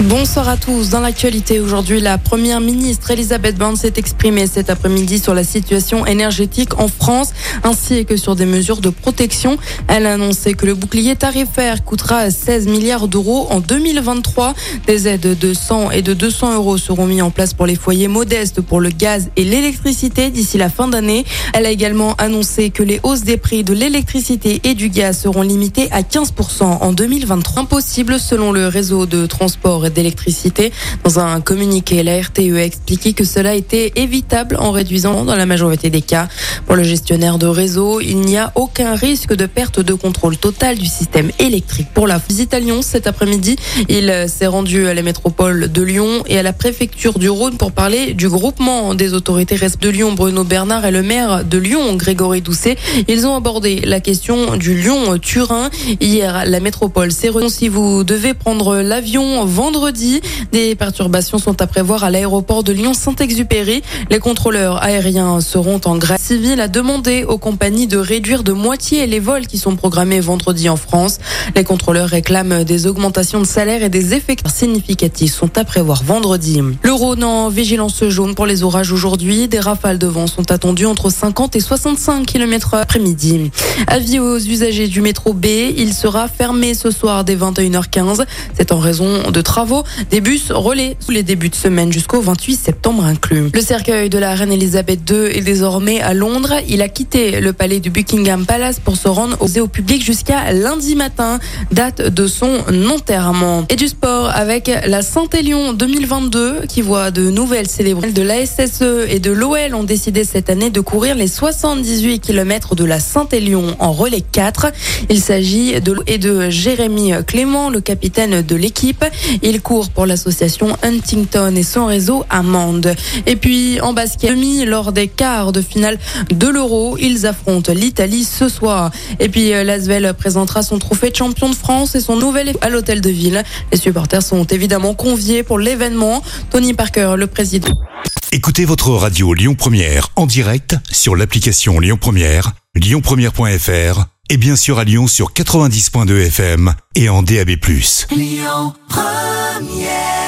Bonsoir à tous. Dans l'actualité aujourd'hui, la première ministre Elisabeth Borne s'est exprimée cet après-midi sur la situation énergétique en France ainsi que sur des mesures de protection. Elle a annoncé que le bouclier tarifaire coûtera 16 milliards d'euros en 2023. Des aides de 100 et de 200 euros seront mis en place pour les foyers modestes pour le gaz et l'électricité d'ici la fin d'année. Elle a également annoncé que les hausses des prix de l'électricité et du gaz seront limitées à 15% en 2023. Impossible selon le réseau de transport d'électricité. Dans un communiqué, la RTE a expliqué que cela était évitable en réduisant dans la majorité des cas. Pour le gestionnaire de réseau, il n'y a aucun risque de perte de contrôle total du système électrique. Pour la visite à Lyon cet après-midi, il s'est rendu à la métropole de Lyon et à la préfecture du Rhône pour parler du groupement des autorités de Lyon. Bruno Bernard et le maire de Lyon, Grégory Doucet, ils ont abordé la question du Lyon-Turin. Hier, la métropole s'est Si vous devez prendre l'avion vendredi, vendredi. Des perturbations sont à prévoir à l'aéroport de Lyon-Saint-Exupéry. Les contrôleurs aériens seront en grève civile à demander aux compagnies de réduire de moitié les vols qui sont programmés vendredi en France. Les contrôleurs réclament des augmentations de salaire et des effectifs significatifs sont à prévoir vendredi. Le Rhône en vigilance jaune pour les orages aujourd'hui. Des rafales de vent sont attendues entre 50 et 65 km après-midi. Avis aux usagers du métro B, il sera fermé ce soir dès 21h15. C'est en raison de travaux des bus relais tous les débuts de semaine jusqu'au 28 septembre inclus. Le cercueil de la reine Elisabeth II est désormais à Londres. Il a quitté le palais du Buckingham Palace pour se rendre au public jusqu'à lundi matin, date de son enterrement. Et du sport avec la Saint-Élion 2022 qui voit de nouvelles célébrations de la SSE et de l'OL ont décidé cette année de courir les 78 km de la Saint-Élion en relais 4. Il s'agit de et de Jérémy Clément, le capitaine de l'équipe. Il court pour l'association Huntington et son réseau Amande. Et puis en basket, demi lors des quarts de finale de l'Euro, ils affrontent l'Italie ce soir. Et puis euh, Lasvel présentera son trophée de champion de France et son nouvel à l'hôtel de ville. Les supporters sont évidemment conviés pour l'événement. Tony Parker, le président. Écoutez votre radio Lyon Première en direct sur l'application Lyon Première, lyonpremière.fr et bien sûr à Lyon sur 90.2 FM et en DAB+. Lyon Première